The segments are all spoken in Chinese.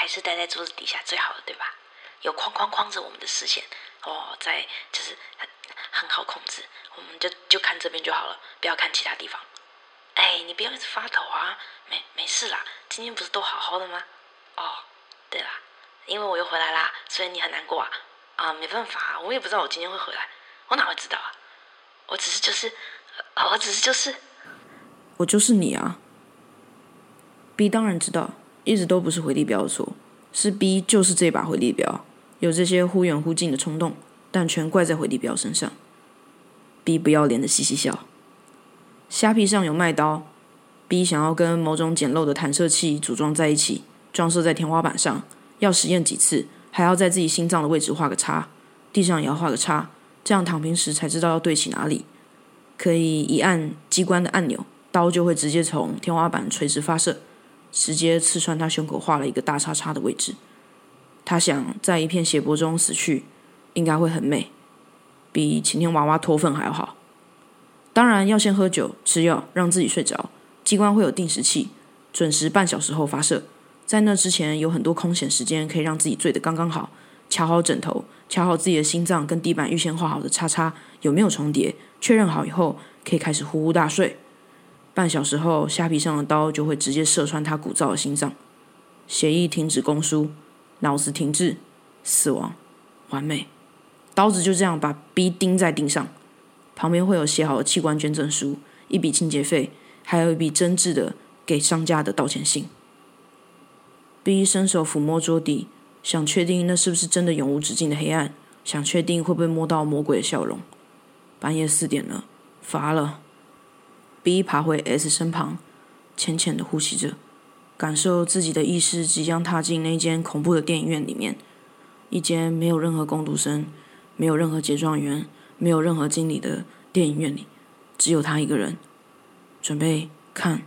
还是待在桌子底下最好的，对吧？有框框框着我们的视线，哦，在就是很很好控制，我们就就看这边就好了，不要看其他地方。哎，你不要一直发抖啊，没没事啦，今天不是都好好的吗？哦，对啦，因为我又回来啦，所以你很难过啊？啊，没办法，我也不知道我今天会回来，我哪会知道啊？我只是就是，我只是就是，我就是你啊。B 当然知道，一直都不是回力镖的错，是 B 就是这把回力镖。有这些忽远忽近的冲动，但全怪在回力镖身上。B 不要脸的嘻嘻笑。虾皮上有卖刀，B 想要跟某种简陋的弹射器组装在一起，装设在天花板上，要实验几次，还要在自己心脏的位置画个叉，地上也要画个叉，这样躺平时才知道要对齐哪里。可以一按机关的按钮，刀就会直接从天花板垂直发射，直接刺穿他胸口画了一个大叉叉的位置。他想在一片血泊中死去，应该会很美，比晴天娃娃脱粪还要好。当然要先喝酒、吃药，让自己睡着。机关会有定时器，准时半小时后发射。在那之前，有很多空闲时间可以让自己醉得刚刚好，瞧好枕头，瞧好自己的心脏跟地板预先画好的叉叉有没有重叠。确认好以后，可以开始呼呼大睡。半小时后，虾皮上的刀就会直接射穿他鼓噪的心脏，血液停止供输。脑子停滞，死亡，完美。刀子就这样把 B 钉在钉上，旁边会有写好的器官捐赠书、一笔清洁费，还有一笔真挚的给商家的道歉信。B 伸手抚摸桌底，想确定那是不是真的永无止境的黑暗，想确定会不会摸到魔鬼的笑容。半夜四点了，乏了。B 爬回 S 身旁，浅浅的呼吸着。感受自己的意识即将踏进那间恐怖的电影院里面，一间没有任何工读生、没有任何结状员、没有任何经理的电影院里，只有他一个人，准备看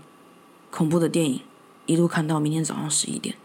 恐怖的电影，一路看到明天早上十一点。